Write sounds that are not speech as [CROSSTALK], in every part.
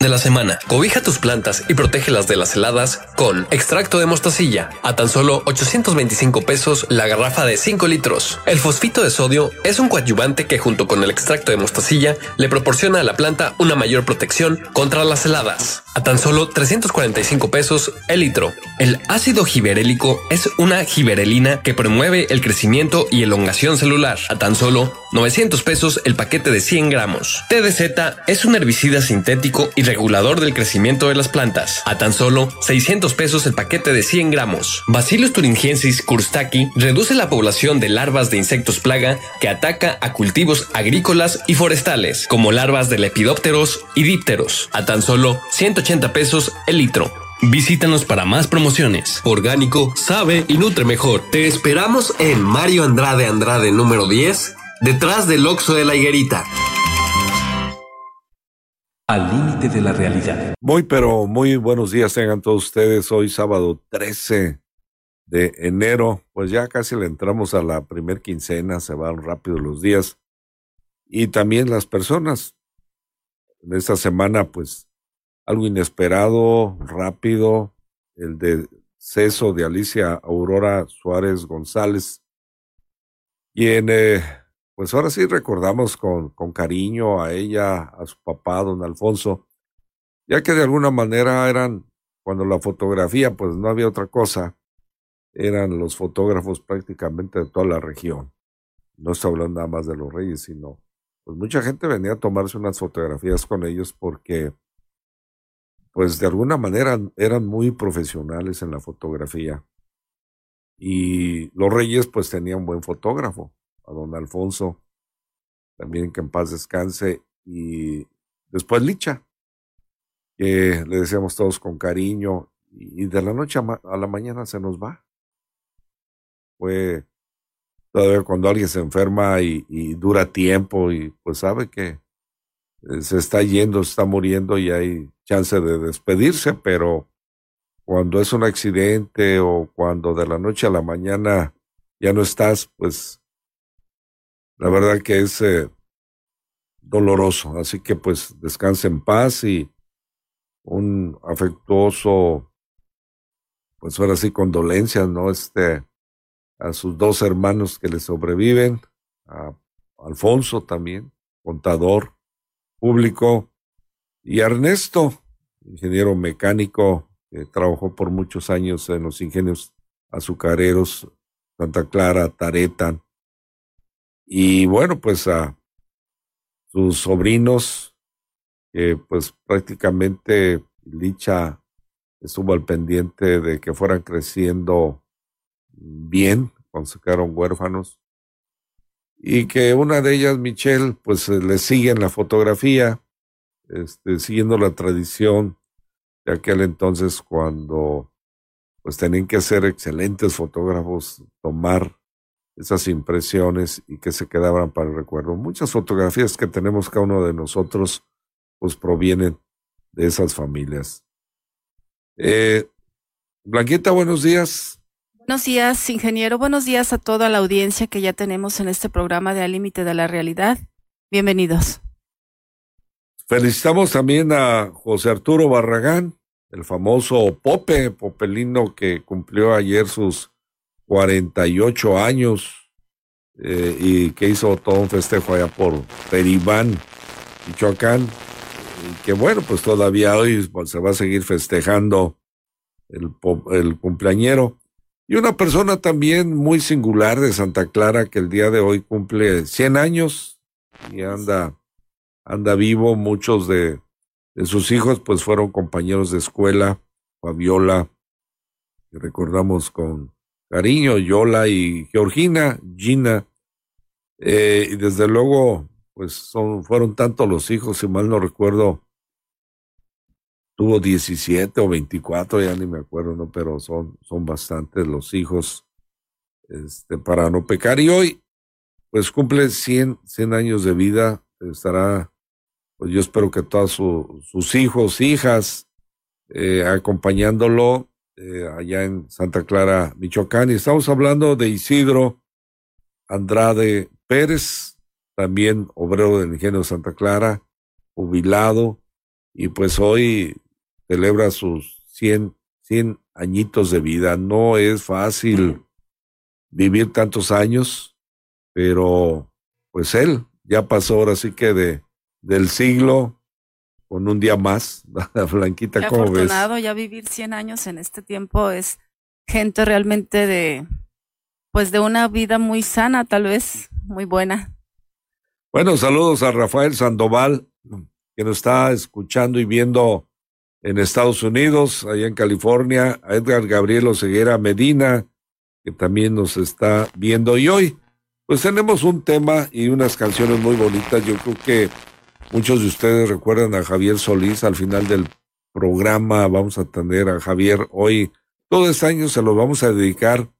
de la semana. Cobija tus plantas y protégelas de las heladas con extracto de mostacilla a tan solo 825 pesos la garrafa de 5 litros. El fosfito de sodio es un coadyuvante que junto con el extracto de mostacilla le proporciona a la planta una mayor protección contra las heladas. A tan solo 345 pesos el litro. El ácido giberélico es una giberelina que promueve el crecimiento y elongación celular. A tan solo 900 pesos el paquete de 100 gramos. TDZ es un herbicida sintético y regulador del crecimiento de las plantas. A tan solo 600 pesos el paquete de 100 gramos. Bacillus thuringiensis kurstaki reduce la población de larvas de insectos plaga que ataca a cultivos agrícolas y forestales, como larvas de lepidópteros y dípteros. A tan solo 180 pesos el litro. Visítanos para más promociones. Orgánico, sabe y nutre mejor. Te esperamos en Mario Andrade Andrade número 10, detrás del Oxo de la Higuerita. Al límite de la realidad. Muy, pero muy buenos días tengan todos ustedes. Hoy sábado 13 de enero, pues ya casi le entramos a la primer quincena, se van rápido los días. Y también las personas. En esta semana, pues, algo inesperado, rápido, el deceso de Alicia Aurora Suárez González, quien eh, pues ahora sí recordamos con, con cariño a ella, a su papá, don Alfonso, ya que de alguna manera eran, cuando la fotografía, pues no había otra cosa, eran los fotógrafos prácticamente de toda la región. No estoy hablando nada más de los reyes, sino, pues mucha gente venía a tomarse unas fotografías con ellos porque, pues de alguna manera eran muy profesionales en la fotografía. Y los reyes, pues tenían buen fotógrafo a don Alfonso, también que en paz descanse, y después Licha, que le decíamos todos con cariño, y de la noche a, la mañana se nos va. Fue todavía cuando alguien se enferma y, y dura tiempo y pues sabe que eh, se está yendo, se está muriendo y hay chance de despedirse, pero cuando es un accidente o cuando de la noche a la mañana ya no estás, pues la verdad que es eh, doloroso. Así que pues descanse en paz y un afectuoso, pues ahora sí, condolencias, ¿no? Este, a sus dos hermanos que le sobreviven, a Alfonso también, contador público, y Ernesto, ingeniero mecánico, que trabajó por muchos años en los ingenios azucareros Santa Clara, Taretan, y bueno, pues a sus sobrinos, que pues prácticamente Licha estuvo al pendiente de que fueran creciendo bien cuando se quedaron huérfanos. Y que una de ellas, Michelle, pues le sigue en la fotografía, este, siguiendo la tradición de aquel entonces cuando pues tenían que ser excelentes fotógrafos, tomar esas impresiones y que se quedaban para el recuerdo. Muchas fotografías que tenemos cada uno de nosotros, pues provienen de esas familias. Eh, Blanquita, buenos días. Buenos días, ingeniero. Buenos días a toda la audiencia que ya tenemos en este programa de Al Límite de la Realidad. Bienvenidos. Felicitamos también a José Arturo Barragán, el famoso Pope, Popelino, que cumplió ayer sus 48 años eh, y que hizo todo un festejo allá por Peribán, Michoacán. Y que bueno, pues todavía hoy pues, se va a seguir festejando el, el cumpleañero. Y una persona también muy singular de Santa Clara que el día de hoy cumple 100 años y anda, anda vivo. Muchos de, de sus hijos pues fueron compañeros de escuela, Fabiola, que recordamos con cariño, Yola y Georgina, Gina. Eh, y desde luego, pues son, fueron tantos los hijos, si mal no recuerdo, tuvo 17 o 24, ya ni me acuerdo, ¿no? Pero son, son bastantes los hijos este, para no pecar. Y hoy, pues cumple 100, 100 años de vida, estará, pues yo espero que todos sus hijos, hijas, eh, acompañándolo eh, allá en Santa Clara, Michoacán. Y estamos hablando de Isidro Andrade Pérez, también obrero del ingenio de Santa Clara, jubilado, y pues hoy celebra sus 100, 100 añitos de vida. No es fácil vivir tantos años, pero pues él ya pasó ahora sí que de, del siglo con un día más. [LAUGHS] Blanquita, ¿cómo afortunado ves? ya vivir 100 años en este tiempo es gente realmente de, pues de una vida muy sana, tal vez, muy buena. Bueno, saludos a Rafael Sandoval, que nos está escuchando y viendo en Estados Unidos, allá en California, a Edgar Gabriel Oseguera Medina, que también nos está viendo. Y hoy, pues tenemos un tema y unas canciones muy bonitas. Yo creo que muchos de ustedes recuerdan a Javier Solís al final del programa. Vamos a tener a Javier hoy. Todo este año se lo vamos a dedicar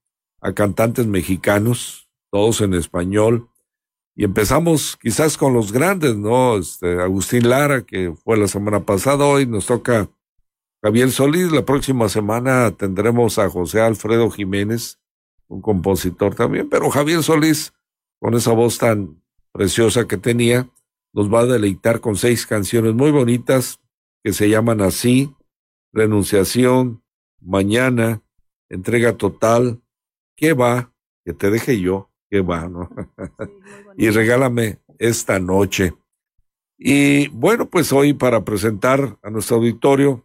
a cantantes mexicanos, todos en español. Y empezamos quizás con los grandes, ¿no? Este, Agustín Lara, que fue la semana pasada, hoy nos toca Javier Solís. La próxima semana tendremos a José Alfredo Jiménez, un compositor también, pero Javier Solís, con esa voz tan preciosa que tenía, nos va a deleitar con seis canciones muy bonitas que se llaman así, Renunciación, Mañana, Entrega Total, ¿Qué va? Que te deje yo, ¿qué va? ¿no? [LAUGHS] y regálame esta noche. Y bueno, pues hoy para presentar a nuestro auditorio,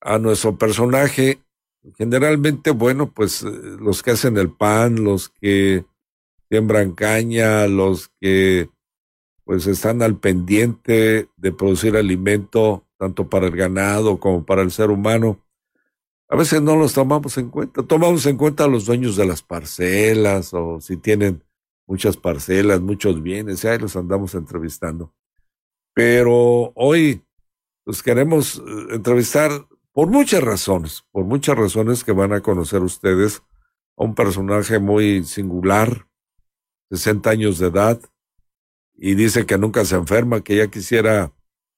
a nuestro personaje, generalmente, bueno, pues eh, los que hacen el pan, los que siembran caña, los que pues están al pendiente de producir alimento tanto para el ganado como para el ser humano. A veces no los tomamos en cuenta. Tomamos en cuenta a los dueños de las parcelas o si tienen muchas parcelas, muchos bienes, y ahí los andamos entrevistando. Pero hoy los queremos eh, entrevistar por muchas razones, por muchas razones que van a conocer ustedes a un personaje muy singular, 60 años de edad, y dice que nunca se enferma, que ya quisiera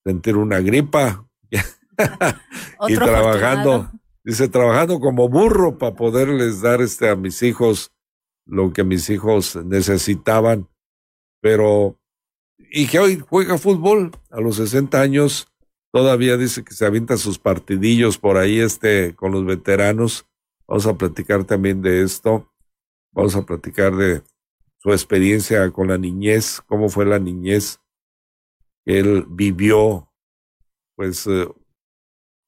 sentir una gripa [LAUGHS] y trabajando, dice trabajando como burro para poderles dar este a mis hijos lo que mis hijos necesitaban, pero y que hoy juega fútbol a los 60 años, todavía dice que se avienta sus partidillos por ahí este con los veteranos. Vamos a platicar también de esto. Vamos a platicar de su experiencia con la niñez, cómo fue la niñez que él vivió, pues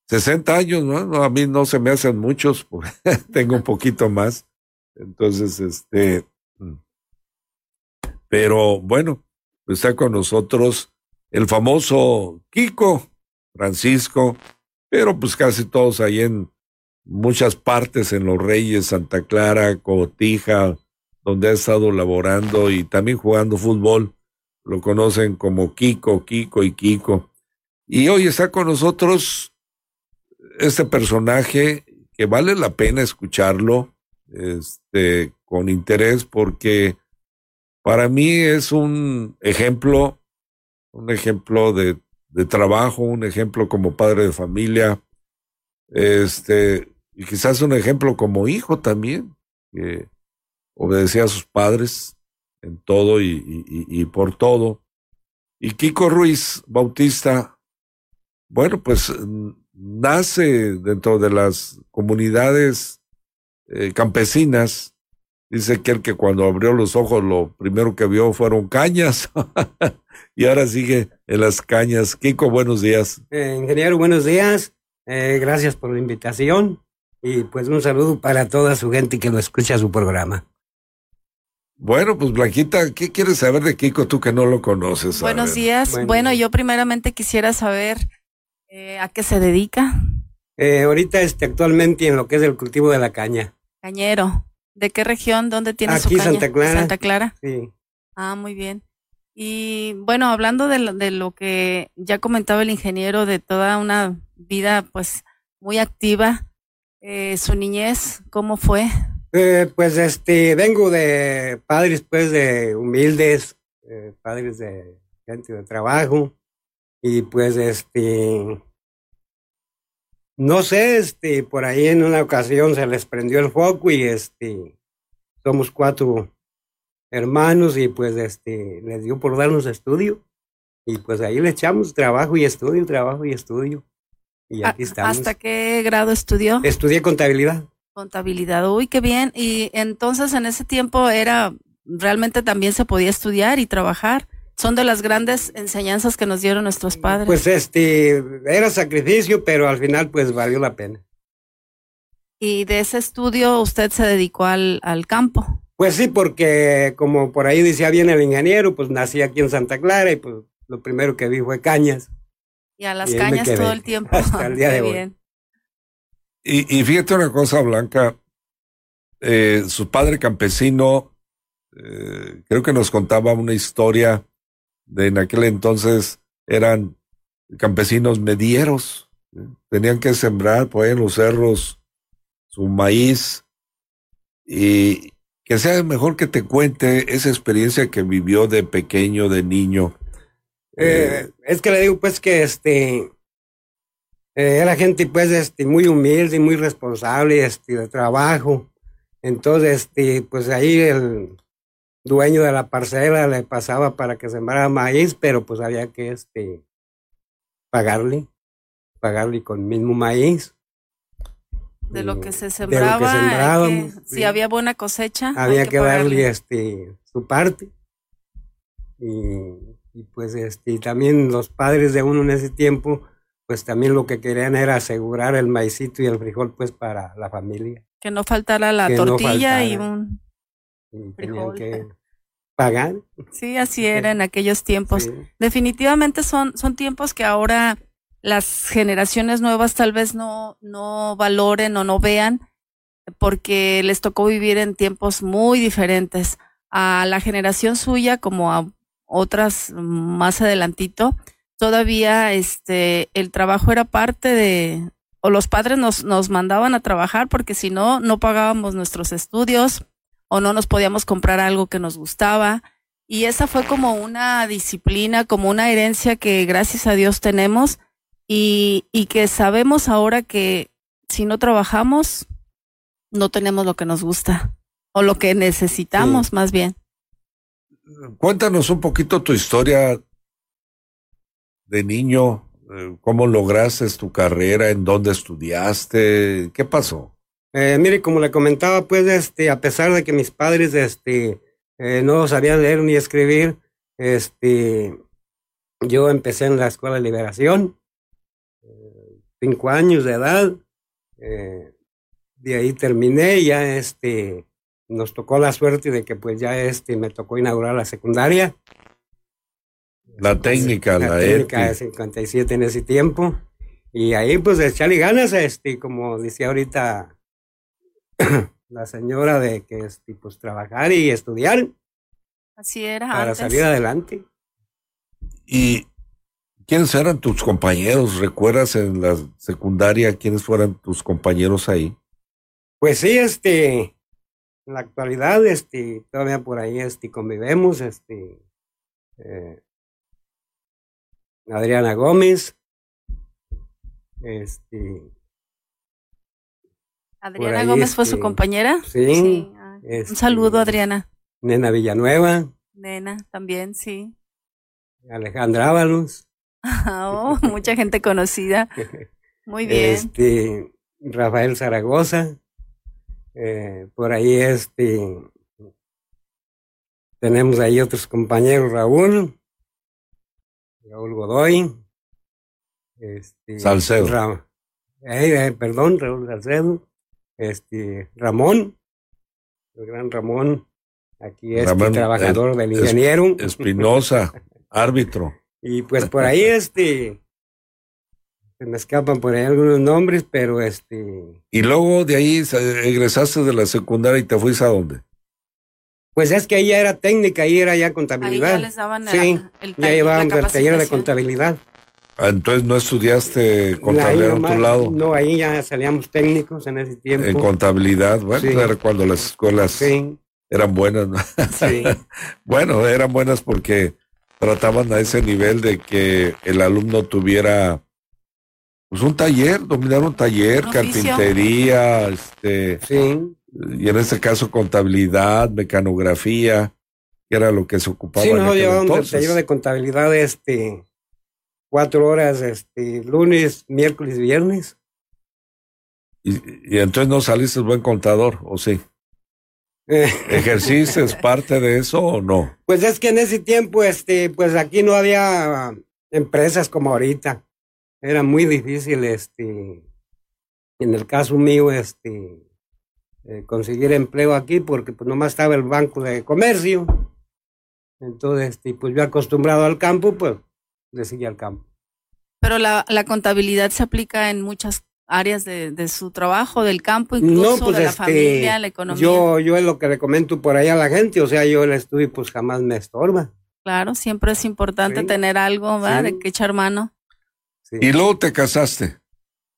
60 eh, años, ¿no? A mí no se me hacen muchos, [LAUGHS] tengo un poquito más. Entonces, este, mm. pero bueno, está con nosotros el famoso Kiko Francisco, pero pues casi todos ahí en muchas partes, en Los Reyes, Santa Clara, Cotija, donde ha estado laborando y también jugando fútbol, lo conocen como Kiko, Kiko y Kiko. Y hoy está con nosotros este personaje que vale la pena escucharlo, este, con interés porque para mí es un ejemplo, un ejemplo de, de trabajo, un ejemplo como padre de familia, este, y quizás un ejemplo como hijo también, obedecía a sus padres en todo y, por todo. Y Kiko Ruiz Bautista, bueno, pues nace dentro de las comunidades eh, campesinas. Dice que él que cuando abrió los ojos lo primero que vio fueron cañas [LAUGHS] y ahora sigue en las cañas. Kiko, buenos días. Eh, ingeniero, buenos días. Eh, gracias por la invitación. Y pues un saludo para toda su gente que lo escucha su programa. Bueno, pues Blanquita, ¿qué quieres saber de Kiko tú que no lo conoces? Buenos días. Bueno, yo primeramente quisiera saber eh, a qué se dedica. Eh, ahorita este, actualmente en lo que es el cultivo de la caña. Cañero. ¿De qué región? ¿Dónde tiene su caña? Santa Clara. Santa Clara. Sí. Ah, muy bien. Y bueno, hablando de lo, de lo que ya comentaba el ingeniero, de toda una vida pues muy activa, eh, su niñez, ¿cómo fue? Eh, pues este, vengo de padres pues de humildes, eh, padres de gente de trabajo y pues este, no sé, este, por ahí en una ocasión se les prendió el foco y este, somos cuatro hermanos y pues este, les dio por darnos estudio. Y pues ahí le echamos trabajo y estudio, trabajo y estudio. Y aquí estamos. ¿Hasta qué grado estudió? Estudié contabilidad. Contabilidad, uy, qué bien. Y entonces en ese tiempo era, realmente también se podía estudiar y trabajar. Son de las grandes enseñanzas que nos dieron nuestros padres. Pues este, era sacrificio, pero al final pues valió la pena. Y de ese estudio usted se dedicó al, al campo. Pues sí, porque como por ahí decía bien el ingeniero, pues nací aquí en Santa Clara y pues lo primero que vi fue cañas. Y a las cañas todo el tiempo. [LAUGHS] Hasta el día [LAUGHS] de hoy. Y, y, fíjate una cosa, Blanca, eh, su padre campesino, eh, creo que nos contaba una historia de en aquel entonces eran campesinos medieros, tenían que sembrar por ahí en los cerros su maíz y, que sea mejor que te cuente esa experiencia que vivió de pequeño, de niño. Eh, es que le digo pues que este eh, era gente pues este muy humilde y muy responsable este de trabajo. Entonces este pues ahí el dueño de la parcela le pasaba para que sembrara maíz, pero pues había que este pagarle, pagarle con mismo maíz de lo que se sembraba, si había buena cosecha, había que, darle este su parte. Y, pues este también los padres de uno en ese tiempo pues también lo que querían era asegurar el maicito y el frijol pues para la familia. Que no faltara la tortilla y un frijol. que pagar. Sí, así [LAUGHS] era en aquellos tiempos. Definitivamente son, son tiempos que ahora las generaciones nuevas tal vez no, no valoren o no vean porque les tocó vivir en tiempos muy diferentes. A la generación suya, como a otras más adelantito, todavía este, el trabajo era parte de, o los padres nos, nos mandaban a trabajar porque si no, no pagábamos nuestros estudios o no nos podíamos comprar algo que nos gustaba. Y esa fue como una disciplina, como una herencia que gracias a Dios tenemos y, y que sabemos ahora que si no trabajamos, no tenemos lo que nos gusta o lo que necesitamos más bien. Cuéntanos un poquito tu historia de niño, eh, cómo lograste tu carrera, en dónde estudiaste, qué pasó. Eh, mire, como le comentaba, pues, este, a pesar de que mis padres, este, eh, no sabían leer ni escribir, este, yo empecé en la escuela de liberación, cinco años de edad. Eh, de ahí terminé ya este, nos tocó la suerte de que pues ya este, me tocó inaugurar la secundaria. La técnica, la, la técnica de 57 en ese tiempo. Y ahí pues echarle ganas, este, como decía ahorita [CLEARS THROAT] la señora, de que este, pues trabajar y estudiar. Así era. Para salir adelante. Y ¿Quiénes eran tus compañeros? ¿Recuerdas en la secundaria quiénes fueran tus compañeros ahí? Pues sí, este, en la actualidad, este, todavía por ahí, este, convivemos, este, eh, Adriana Gómez, este. Adriana Gómez fue su este, compañera. Sí. Ah, un saludo, Adriana. Nena Villanueva. Nena, también, sí. Alejandra Ábalos. [LAUGHS] Oh, mucha gente conocida. Muy bien. Este, Rafael Zaragoza. Eh, por ahí este tenemos ahí otros compañeros, Raúl, Raúl Godoy, este, Salcedo. eh, eh, perdón, Raúl Salcedo, este, Ramón, el gran Ramón, aquí es este trabajador del ingeniero. Espinosa, [LAUGHS] árbitro. Y pues por ahí, este, se me escapan por ahí algunos nombres, pero este... Y luego de ahí egresaste de la secundaria y te fuiste a dónde? Pues es que ahí ya era técnica, ahí era ya contabilidad. Ahí ya les daban sí, el, ya llevaban el taller de contabilidad. Ah, entonces no estudiaste contabilidad en otro lado. No, ahí ya salíamos técnicos en ese tiempo. En contabilidad, bueno, era cuando las escuelas eran buenas. ¿no? Sí. [LAUGHS] bueno, eran buenas porque trataban a ese nivel de que el alumno tuviera pues un taller, dominar un taller, carpintería, este, sí y en este caso contabilidad, mecanografía, que era lo que se ocupaba. Sí, no, el taller de contabilidad este, cuatro horas, este, lunes, miércoles, viernes. Y, y entonces no saliste buen contador, ¿o sí? [LAUGHS] ¿Ejerciste parte de eso o no? Pues es que en ese tiempo, este, pues aquí no había empresas como ahorita. Era muy difícil, este, en el caso mío, este, eh, conseguir empleo aquí porque pues nomás estaba el banco de comercio. Entonces, este, pues yo acostumbrado al campo, pues le seguí al campo. Pero la, la contabilidad se aplica en muchas áreas de, de su trabajo, del campo, incluso pues, de la este, familia, la economía. Yo, yo es lo que le comento por ahí a la gente, o sea, yo el estudio pues jamás me estorba. Claro, siempre es importante tener algo, ¿verdad? De que echar mano. Y luego te casaste.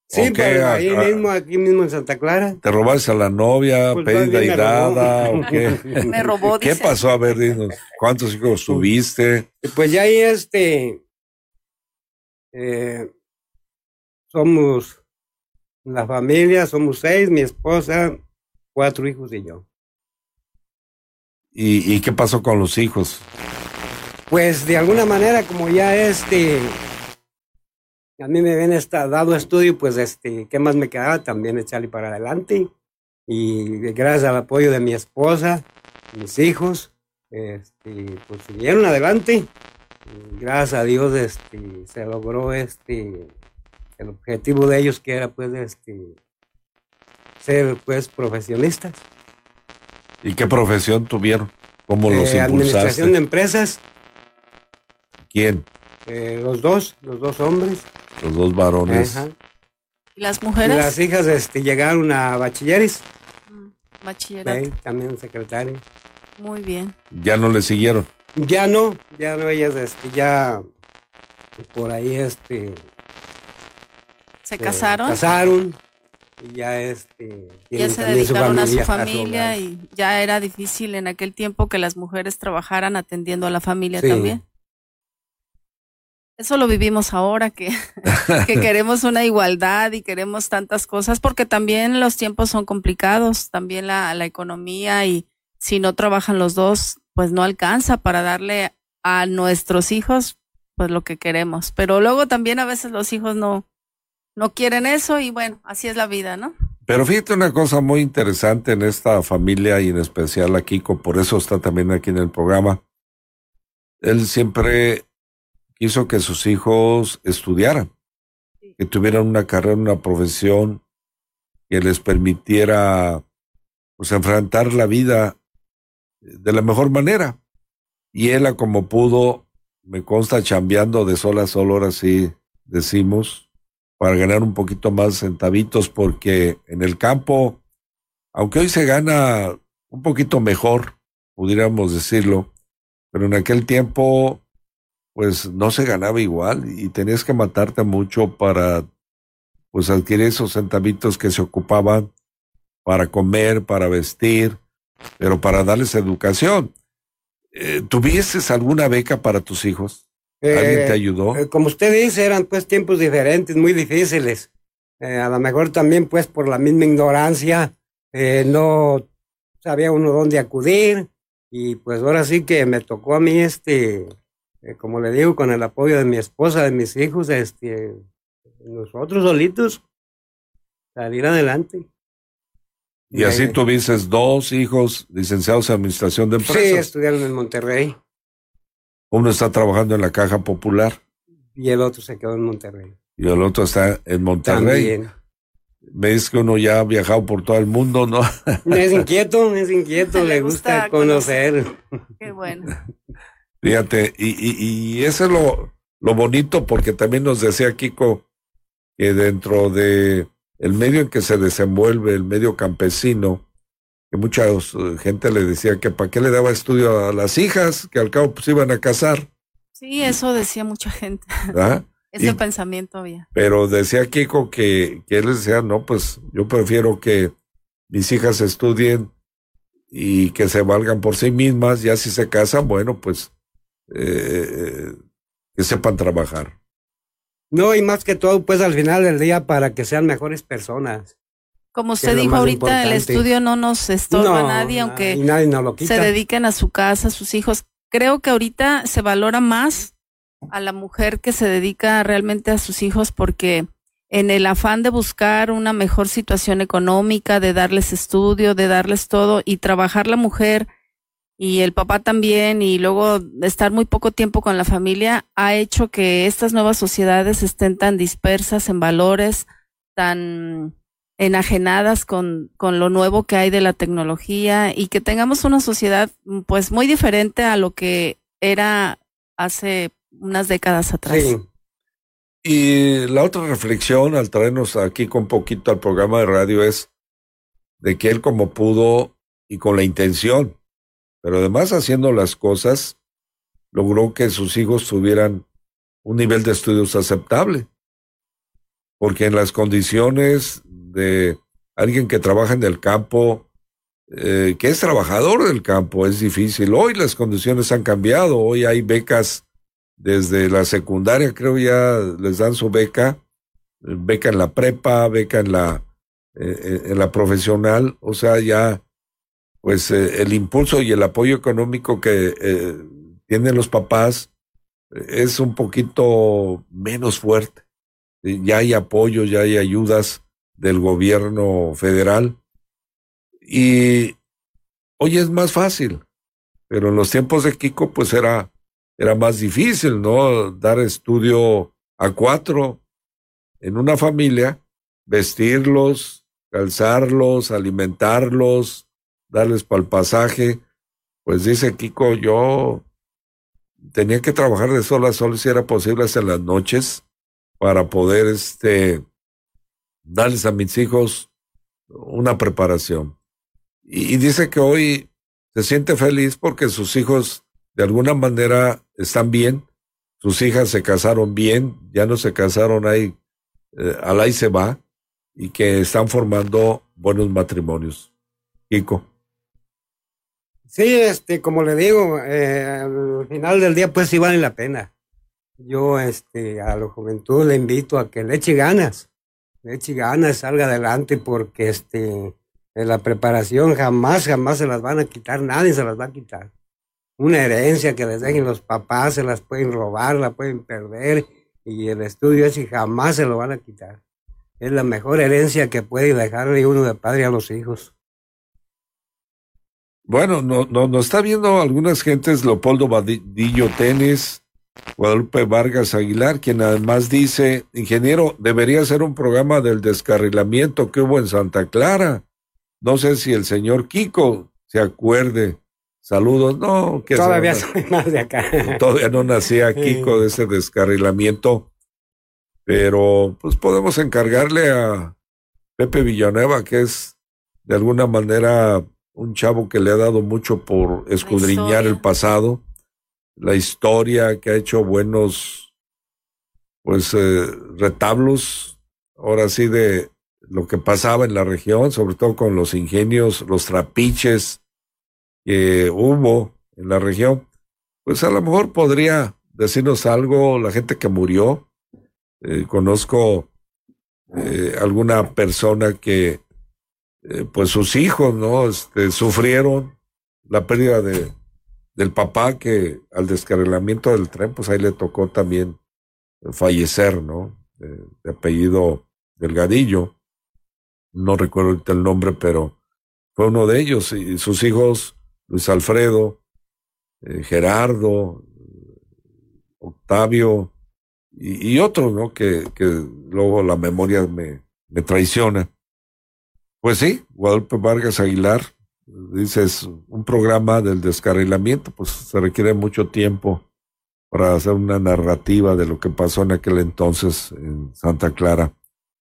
Sí, pero ahí mismo, aquí mismo en Santa Clara. ¿Te robaste a la novia, pues pedida y dada o qué? [LAUGHS] me robó, ¿Qué pasó? A ver, dinos, ¿cuántos hijos tuviste? Pues ya ahí este, eh, somos la familia, somos seis, mi esposa, cuatro hijos y yo. ¿Y, y qué pasó con los hijos? Pues de alguna manera, como ya este, a mí me habían dado estudio, pues, este, ¿qué más me quedaba? También echarle para adelante. Y gracias al apoyo de mi esposa, mis hijos, este, pues siguieron adelante. gracias a Dios, este, se logró este, el objetivo de ellos que era, pues, este, ser, pues, profesionistas. ¿Y qué profesión tuvieron? ¿Cómo los eh, Administración de empresas. ¿Quién? Eh, los dos, los dos hombres. Los dos varones. ¿Y las mujeres? las hijas este, llegaron a bachilleres. Mm, bachillerato. también secretario. Muy bien. ¿Ya no le siguieron? Ya no, ya no, ellas este, ya por ahí este... ¿Se casaron? casaron y ya este... Ya se dedicaron a su familia y ya era difícil en aquel tiempo que las mujeres trabajaran atendiendo a la familia también. Eso lo vivimos ahora, que, [LAUGHS] que queremos una igualdad y queremos tantas cosas, porque también los tiempos son complicados, también la, la economía y si no trabajan los dos, pues no alcanza para darle a nuestros hijos pues lo que queremos. Pero luego también a veces los hijos no, no quieren eso y bueno, así es la vida, ¿no? Pero fíjate una cosa muy interesante en esta familia y en especial a Kiko, por eso está también aquí en el programa. Él siempre quiso que sus hijos estudiaran, que tuvieran una carrera, una profesión que les permitiera pues enfrentar la vida de la mejor manera. Y él, como pudo, me consta chambeando de sol a sol, ahora sí decimos, para ganar un poquito más centavitos, porque en el campo, aunque hoy se gana un poquito mejor, pudiéramos decirlo, pero en aquel tiempo pues no se ganaba igual y tenías que matarte mucho para pues adquirir esos centavitos que se ocupaban para comer, para vestir, pero para darles educación. Eh, ¿Tuvieses alguna beca para tus hijos? ¿Alguien te eh, ayudó? Eh, como usted dice, eran pues tiempos diferentes, muy difíciles. a lo mejor también pues por la misma ignorancia, no sabía uno dónde acudir y pues ahora sí que me tocó a mí este eh, como le digo, con el apoyo de mi esposa, de mis hijos, este, nosotros solitos, salir adelante. Y así tuviste dos hijos licenciados en Administración de Empresas. Sí, estudiaron en Monterrey. Uno está trabajando en la Caja Popular. Y el otro se quedó en Monterrey. Y el otro está en Monterrey. me dice que uno ya ha viajado por todo el mundo, ¿no? Es inquieto, es inquieto, [LAUGHS] le, gusta, conocer. Qué bueno. [LAUGHS] Fíjate, y, y, y eso es lo, lo bonito, porque también nos decía Kiko que dentro de el medio en que se desenvuelve, el medio campesino, que mucha eh, gente le decía que para qué le daba estudio a las hijas, que al cabo pues iban a casar. Sí, eso decía mucha gente. [LAUGHS] Ese pensamiento había. Pero decía Kiko que, que él decía, no, pues yo prefiero que mis hijas estudien y que se valgan por sí mismas, ya si se casan, bueno, pues eh, que sepan trabajar. No, y más que todo, pues al final del día para que sean mejores personas. Como usted dijo ahorita, el estudio no nos estorba a nadie, aunque se dediquen a su casa, a sus hijos. Creo que ahorita se valora más a la mujer que se dedica realmente a sus hijos porque en el afán de buscar una mejor situación económica, de darles estudio, de darles todo y trabajar la mujer y el papá también y luego estar muy poco tiempo con la familia ha hecho que estas nuevas sociedades estén tan dispersas en valores, tan enajenadas con, con lo nuevo que hay de la tecnología y que tengamos una sociedad pues muy diferente a lo que era hace unas décadas atrás. Y la otra reflexión al traernos aquí con poquito al programa de radio es de que él como pudo y con la intención, pero además haciendo las cosas, logró que sus hijos tuvieran un nivel de estudios aceptable. Porque en las condiciones de alguien que trabaja en el campo, eh, que es trabajador del campo, es difícil. Hoy las condiciones han cambiado, hoy hay becas desde la secundaria, creo ya les dan su beca, beca en la prepa, beca en la, eh, eh, en la profesional, o sea, ya pues el impulso y el apoyo económico que tienen los papás es un poquito menos fuerte. Ya hay apoyo, ya hay ayudas del gobierno federal. Y hoy es más fácil, pero en los tiempos de Kiko pues era, era más difícil, ¿no? Dar estudio a cuatro en una familia, vestirlos, calzarlos, alimentarlos, darles para el pasaje. Pues dice Kiko, yo tenía que trabajar de sol a sol si era posible hasta las noches para poder este darles a mis hijos una preparación. Y, dice que hoy se siente feliz porque sus hijos de alguna manera están bien, sus hijas se casaron bien, ya no se casaron ahí, eh, al ahí se va, y que están formando buenos matrimonios. Kiko. Sí, este, como le digo, eh, al final del día, pues sí vale la pena. Yo, este, a la juventud le invito a que le eche ganas le eche ganas, salga adelante, porque este, en la preparación jamás, jamás se las van a quitar, nadie se las va a quitar. Una herencia que les dejen los papás, se las pueden robar, la pueden perder, y el estudio ese jamás se lo van a quitar. Es la mejor herencia que puede dejarle uno de padre a los hijos. Bueno, no, no, nos está viendo algunas gentes, Leopoldo Vadillo Tenis, Guadalupe Vargas Aguilar, quien además dice, ingeniero, debería ser un programa del descarrilamiento que hubo en Santa Clara. No sé si el señor Kiko se acuerde. Saludos, no, que todavía soy más de acá. [LAUGHS] Todavía no nacía Kiko de ese descarrilamiento, pero pues podemos encargarle a Pepe Villanueva, que es de alguna manera un chavo que le ha dado mucho por escudriñar el pasado la historia, que ha hecho buenos, pues, eh, retablos, ahora sí, de lo que pasaba en la región, sobre todo con los ingenios, los trapiches que hubo en la región. Pues a lo mejor podría decirnos algo la gente que murió. Eh, conozco eh, alguna persona que, pues sus hijos, ¿no? Este, sufrieron la pérdida de, del papá que al descarrilamiento del tren, pues ahí le tocó también fallecer, ¿no? De, apellido Delgadillo. No recuerdo el nombre, pero fue uno de ellos. Y sus hijos, Luis Alfredo, eh, Gerardo, Octavio y, y otros, ¿no? Que, que luego la memoria me, me traiciona. Pues sí, Guadalupe Vargas Aguilar, dices, un programa del descarrilamiento, pues se requiere mucho tiempo para hacer una narrativa de lo que pasó en aquel entonces en Santa Clara.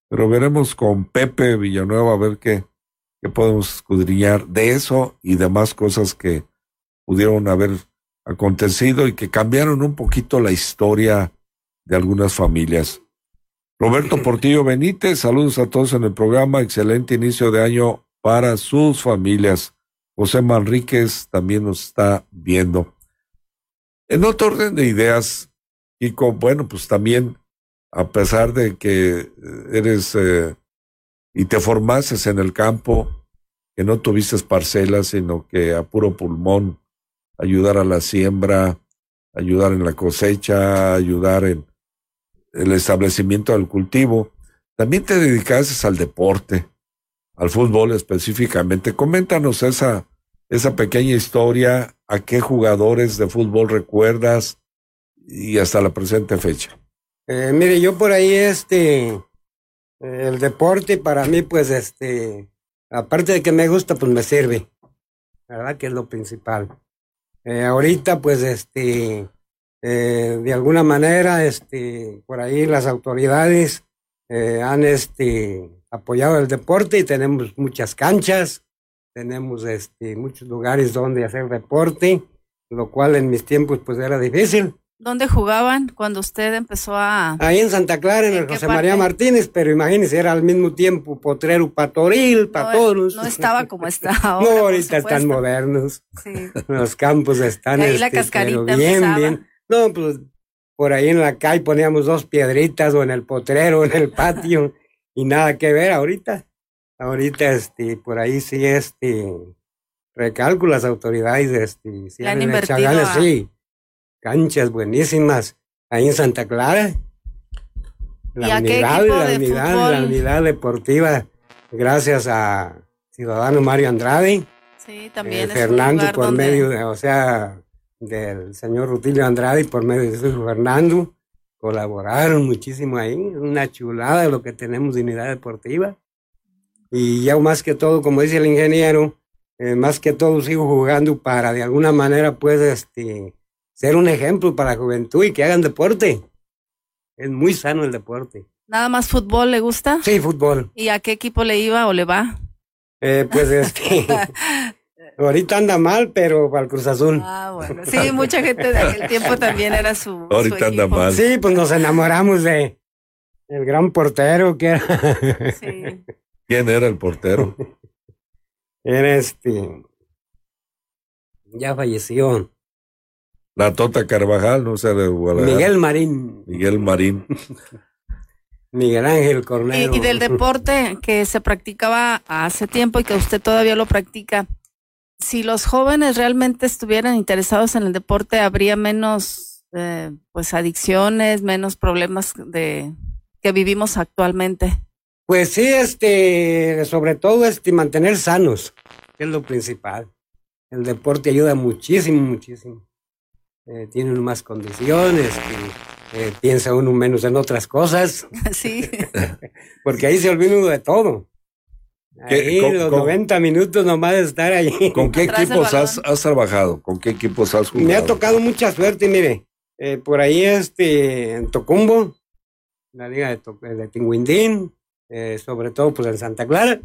Pero veremos con Pepe Villanueva a ver qué, qué podemos escudriñar de eso y demás cosas que pudieron haber acontecido y que cambiaron un poquito la historia de algunas familias. Roberto Portillo Benítez, saludos a todos en el programa, excelente inicio de año para sus familias. José Manríquez también nos está viendo. En otro orden de ideas, Kiko, bueno, pues también, a pesar de que eres eh, y te formases en el campo, que no tuviste parcelas, sino que a puro pulmón ayudar a la siembra, ayudar en la cosecha, ayudar en el establecimiento del cultivo. También te dedicaste al deporte, al fútbol específicamente. Coméntanos esa, esa pequeña historia, a qué jugadores de fútbol recuerdas y hasta la presente fecha. Eh, mire, yo por ahí, este, el deporte para mí, pues, este, aparte de que me gusta, pues me sirve, ¿verdad? Que es lo principal. Eh, ahorita, pues, este, eh, de alguna manera, este, por ahí las autoridades eh, han, este, apoyado el deporte y tenemos muchas canchas, tenemos, este, muchos lugares donde hacer deporte, lo cual en mis tiempos, pues, era difícil. ¿Dónde jugaban cuando usted empezó a...? Ahí en Santa Clara, en, el José María Martínez, pero imagínese, era al mismo tiempo potrero patoril, patoros. No, estaba como está [LAUGHS] ahora. no, ahorita están modernos. Sí. Los campos están ahí la este, cascarita bien, bien. No, pues por ahí en la calle poníamos dos piedritas o en el potrero, o en el patio, y nada que ver ahorita. Ahorita, este, por ahí sí, este, recalco las autoridades, este, sí, han invertido sí canchas buenísimas ahí en Santa Clara. La unidad, la unidad, la unidad deportiva, gracias a Ciudadano Mario Andrade. Sí, también. Eh, Fernando por medio de, o sea, del señor Rutilio Andrade y por medio de su Fernando, colaboraron muchísimo ahí, una chulada lo que tenemos de unidad deportiva. Y ya más que todo, como dice el ingeniero, eh, más que todo sigo jugando para de alguna manera pues este ser un ejemplo para la juventud y que hagan deporte. Es muy sano el deporte. ¿Nada más fútbol le gusta? Sí, fútbol. ¿Y a qué equipo le iba o le va? Eh, pues este. [LAUGHS] ahorita anda mal, pero para el Cruz Azul. Ah, bueno. Sí, mucha gente de aquel tiempo también era su. Ahorita anda mal. Sí, pues nos enamoramos de el gran portero que era. Sí. ¿Quién era el portero? Era este. Ya falleció. La Tota Carvajal, no sé de Guadalajara. Miguel Marín. Miguel Marín. Miguel Ángel Cornero. Y, del deporte que se practicaba hace tiempo y que usted todavía lo practica, si los jóvenes realmente estuvieran interesados en el deporte, habría menos eh, pues adicciones, menos problemas de que vivimos actualmente. Pues sí, este, sobre todo este mantener sanos, que es lo principal. El deporte ayuda muchísimo, muchísimo eh, tienen más condiciones, eh, piensa uno menos en otras cosas. [LAUGHS] Sí. [LAUGHS] Porque ahí se olvida uno de todo. Ahí los 90 minutos nomás de estar ahí. [LAUGHS] ¿Con qué equipos has, has, trabajado? ¿Con qué equipos has jugado? Me ha tocado mucha suerte, mire. Eh, por ahí este, en Tocumbo, la liga de, de Tinguindín, eh, sobre todo pues en Santa Clara.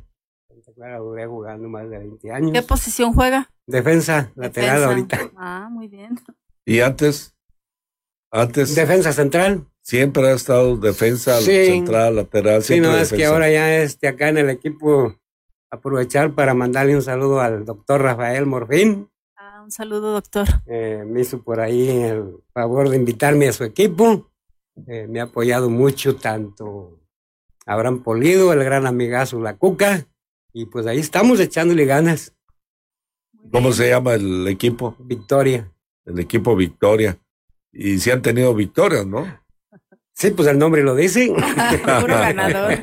Santa Clara duré jugando más de 20 años. ¿Qué posición juega? Defensa, lateral ahorita. Ah, muy bien. Y antes, antes. Defensa central. Siempre ha estado defensa central, lateral. Sí, no, es que ahora ya este, acá en el equipo aprovechar para mandarle un saludo al doctor Rafael Morfín. Ah, un saludo, doctor. Eh, me hizo por ahí el favor de invitarme a su equipo. Eh, me ha apoyado mucho tanto Abraham Polido, el gran amigazo La Cuca, y pues ahí estamos echándole ganas. ¿Cómo se llama el equipo? Victoria el equipo Victoria. Y si han tenido victorias, ¿no? Sí, pues el nombre lo dice. [LAUGHS] ganador.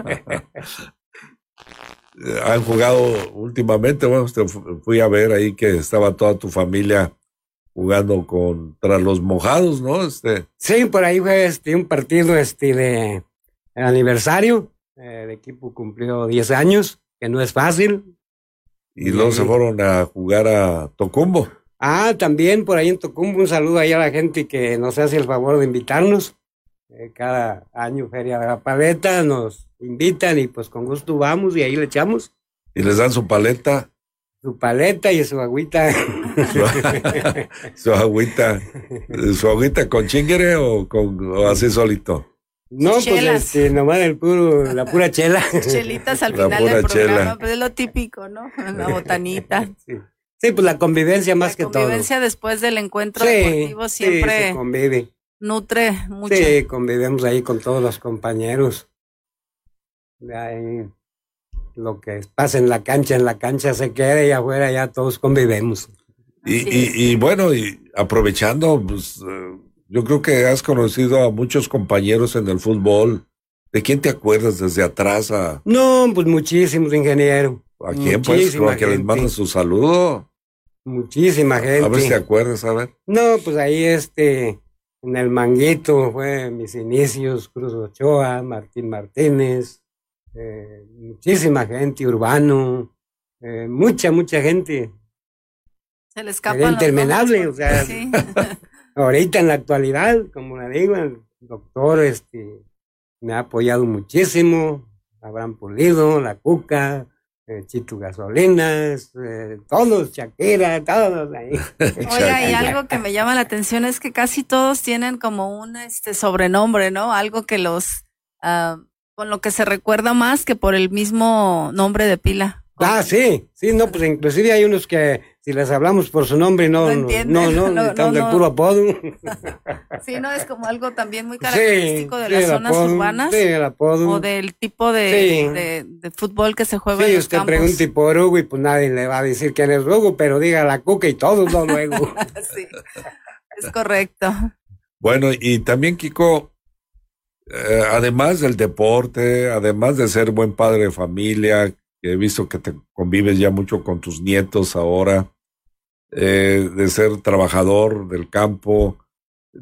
Han jugado últimamente, bueno, fui a ver ahí que estaba toda tu familia jugando contra los mojados, ¿no? Este. Sí, por ahí fue este, un partido este, de aniversario. El equipo cumplió 10 años que no es fácil. Y luego se fueron a jugar a Tocumbo. Ah, también por ahí en Tocumbo, un saludo ahí a la gente que nos hace el favor de invitarnos. Eh, cada año Feria de la Paleta nos invitan y pues con gusto vamos y ahí le echamos. Y les dan su paleta. Su paleta y su agüita. su, [LAUGHS] agüita. ¿Su agüita con chingere o, con, o así solito? No, pues este, nomás el puro, la pura chela. Chelitas al final del programa, pues es lo típico, ¿no? La botanita. Sí. pues la convivencia más que todo. La convivencia después del encuentro deportivo siempre convive. Nutre mucho. Sí, convivimos ahí con todos los compañeros. Ahí, lo que pasa en la cancha, en la cancha se queda y afuera ya todos convivemos. Y, y, y bueno, y aprovechando, pues eh, yo creo que has conocido a muchos compañeros en el fútbol. ¿De quién te acuerdas desde atrás a...? No, pues muchísimos, ingeniero. ¿A quién, pues? ¿A que les manda su saludo? Muchísima gente. A ver si te acuerdas, a ver. No, pues ahí este, en el Manguito fue mis inicios, Cruz Ochoa, Martín Martínez, eh, muchísima gente, Urbano, eh, mucha, mucha gente. Se le escapa. interminable, o sea, sí. [LAUGHS] ahorita en la actualidad, como le digo, el doctor este, me ha apoyado muchísimo, Abraham Pulido, La Cuca, eh, Chito Gasolinas, eh, todos, Shakira, todos ahí. [LAUGHS] Oye, y algo que me llama la atención es que casi todos tienen como un este sobrenombre, ¿no? Algo que los, uh, con lo que se recuerda más que por el mismo nombre de pila. Ah, sí, sí, no, pues inclusive hay unos que si les hablamos por su nombre no, no, no, no, no, [LAUGHS] no, del puro apodo. [LAUGHS] Sí, no, es como algo también muy característico de las zonas urbanas. Sí, el apodo. O del tipo de, de, fútbol que se juega sí, en los usted pregunta por Hugo y pues nadie le va a decir quién es Hugo, pero diga la cuca y todos lo luego. [LAUGHS] sí, es correcto. Bueno, y también Kiko, eh, además del deporte, además de ser buen padre de familia, que he visto que te convives ya mucho con tus nietos ahora, eh, de ser trabajador del campo,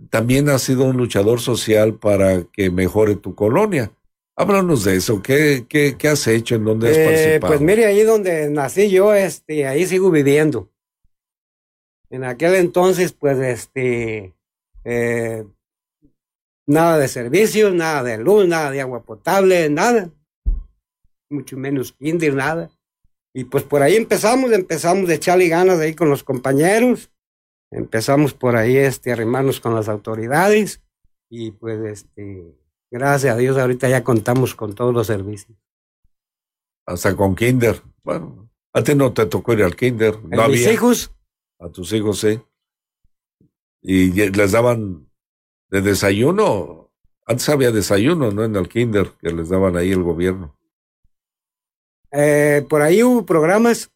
también has sido un luchador social para que mejore tu colonia. Háblanos de eso, ¿qué, qué, qué has hecho? ¿En dónde has eh, participado? Pues mire, ahí donde nací yo, este, ahí sigo viviendo. En aquel entonces, pues, este, eh, nada de servicios, nada de luz, nada de agua potable, nada. Mucho menos kinder, nada. Y pues por ahí empezamos, empezamos de echarle ganas ahí con los compañeros, empezamos por ahí este, arrimarnos con las autoridades y pues este, gracias a Dios ahorita ya contamos con todos los servicios. Hasta con kinder. Bueno, a ti no te tocó ir al kinder. ¿A mis hijos? A tus hijos, sí. Y les daban de desayuno. Antes había desayuno, ¿no? En el kinder que les daban ahí el gobierno. Eh, por ahí hubo programas.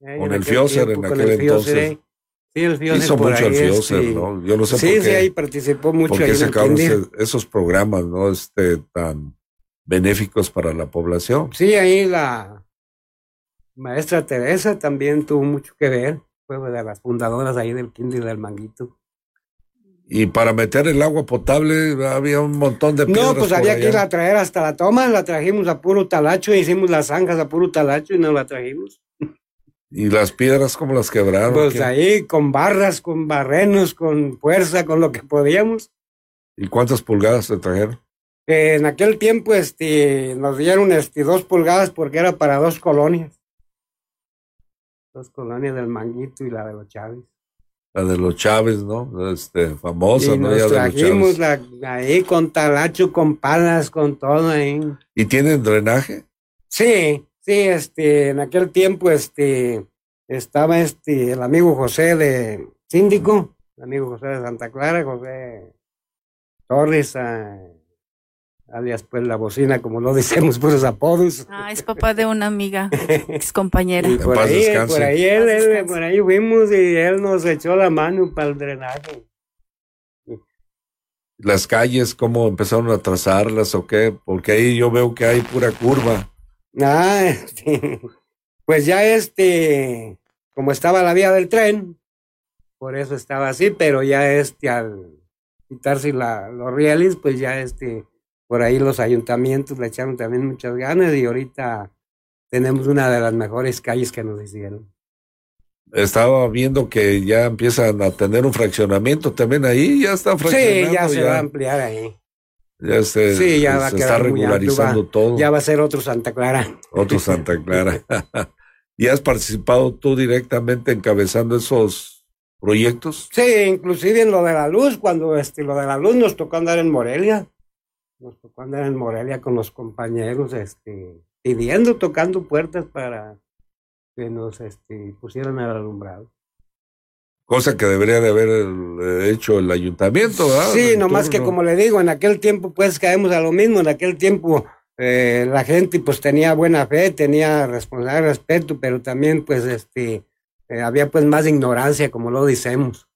Eh, con el Fioser en aquel entonces. Sí, el Fioser Hizo mucho el Fioser, este, ¿no? Yo no sé sí, por qué. Sí, ahí participó mucho. Porque sacaron esos programas, ¿no? Este, tan benéficos para la población. Sí, ahí la maestra Teresa también tuvo mucho que ver. Fue de las fundadoras ahí del Kinder del Manguito. Y para meter el agua potable había un montón de piedras. No, pues había que ir a traer hasta la toma, la trajimos a puro talacho, hicimos las zanjas a puro talacho y nos la trajimos. ¿Y las piedras cómo las quebraron? Pues ahí con barras, con barrenos, con fuerza, con lo que podíamos. ¿Y cuántas pulgadas te trajeron? en aquel tiempo este, nos dieron este, dos pulgadas porque era para dos colonias. Dos colonias del Manguito y la de los Chávez la de los Chávez, ¿no? Este, famosa, y ¿no? Nos trajimos la, ahí con talacho, con palas, con todo ahí. ¿Y tienen drenaje? Sí, sí, este, en aquel tiempo, este, estaba este, el amigo José de Síndico, el amigo José de Santa Clara, José Torres, ah, alias pues la bocina, como lo decimos por los apodos. Ah, es papá de una amiga, [LAUGHS] ex compañera. por, ahí, por ahí, él, por ahí fuimos y él nos echó la mano para el drenaje. Las calles, ¿cómo empezaron a trazarlas o qué? Porque ahí yo veo que hay pura curva. Ah, [LAUGHS] este, pues ya este, como estaba la vía del tren, por eso estaba así, pero ya este, al quitarse la, los rieles, pues ya este, por ahí los ayuntamientos le echaron también muchas ganas y ahorita tenemos una de las mejores calles que nos hicieron. Estaba viendo que ya empiezan a tener un fraccionamiento también ahí, ya está fraccionando. Sí, ya se va a ampliar ahí. Ya se, sí, ya va a está regularizando todo. Ya va a ser otro Santa Clara. Otro Santa Clara. [LAUGHS] ¿Y has participado tú directamente encabezando esos proyectos? Sí, inclusive en lo de la luz, cuando este, lo de la luz nos tocó andar en Morelia. Nos tocó andar en Morelia con los compañeros, este, pidiendo, tocando puertas para que nos este, pusieran el alumbrado. Cosa que debería de haber eh, hecho el ayuntamiento, ¿verdad? Sí, nomás que como le digo, en aquel tiempo pues caemos a lo mismo, en aquel tiempo eh, la gente pues tenía buena fe, tenía responsabilidad, respeto, pero también pues este, eh, había pues más ignorancia, como lo decimos.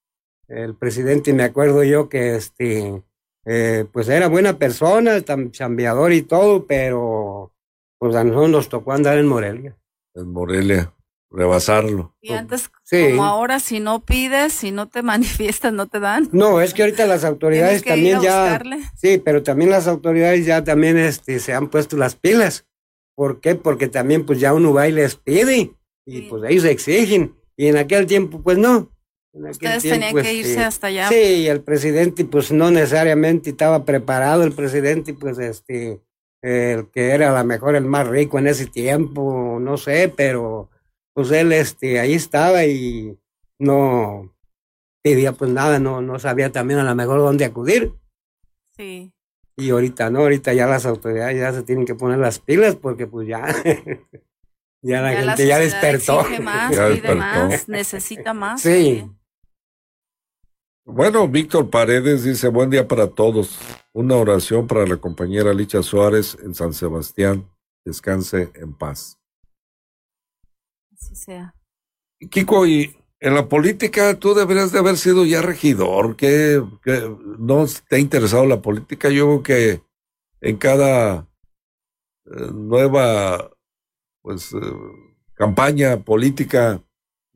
El presidente, me acuerdo yo que este, pues era buena persona, chambeador y todo, pero pues a nosotros nos tocó andar en Morelia. En Morelia rebasarlo. Y antes, como ahora, si no pides, si no te [LAUGHS] manifiestas, no te dan. No, es que ahorita las autoridades también ya. Sí, pero también las autoridades ya también este, se han puesto las pilas. ¿Por qué? Porque también pues ya uno va y les pide y pues ellos exigen. Y en aquel tiempo pues no. Ustedes tenían que irse este, hasta allá. Sí, el presidente pues no necesariamente estaba preparado, el presidente pues este, el que era a lo mejor el más rico en ese tiempo, no sé, pero pues él este, ahí estaba y no pedía pues nada, no, no sabía también a lo mejor dónde acudir. Sí. Y ahorita no, ahorita ya las autoridades ya se tienen que poner las pilas porque pues ya, [LAUGHS] ya la gente ya despertó. Más, ya despertó. Más, necesita más. Sí. Bueno, Víctor Paredes dice, buen día para todos. Una oración para la compañera Licha Suárez en San Sebastián. Descanse en paz sea. Kiko, y en la política tú deberías de haber sido ya regidor, que, no te ha interesado la política. Yo creo que en cada eh, nueva pues eh, campaña política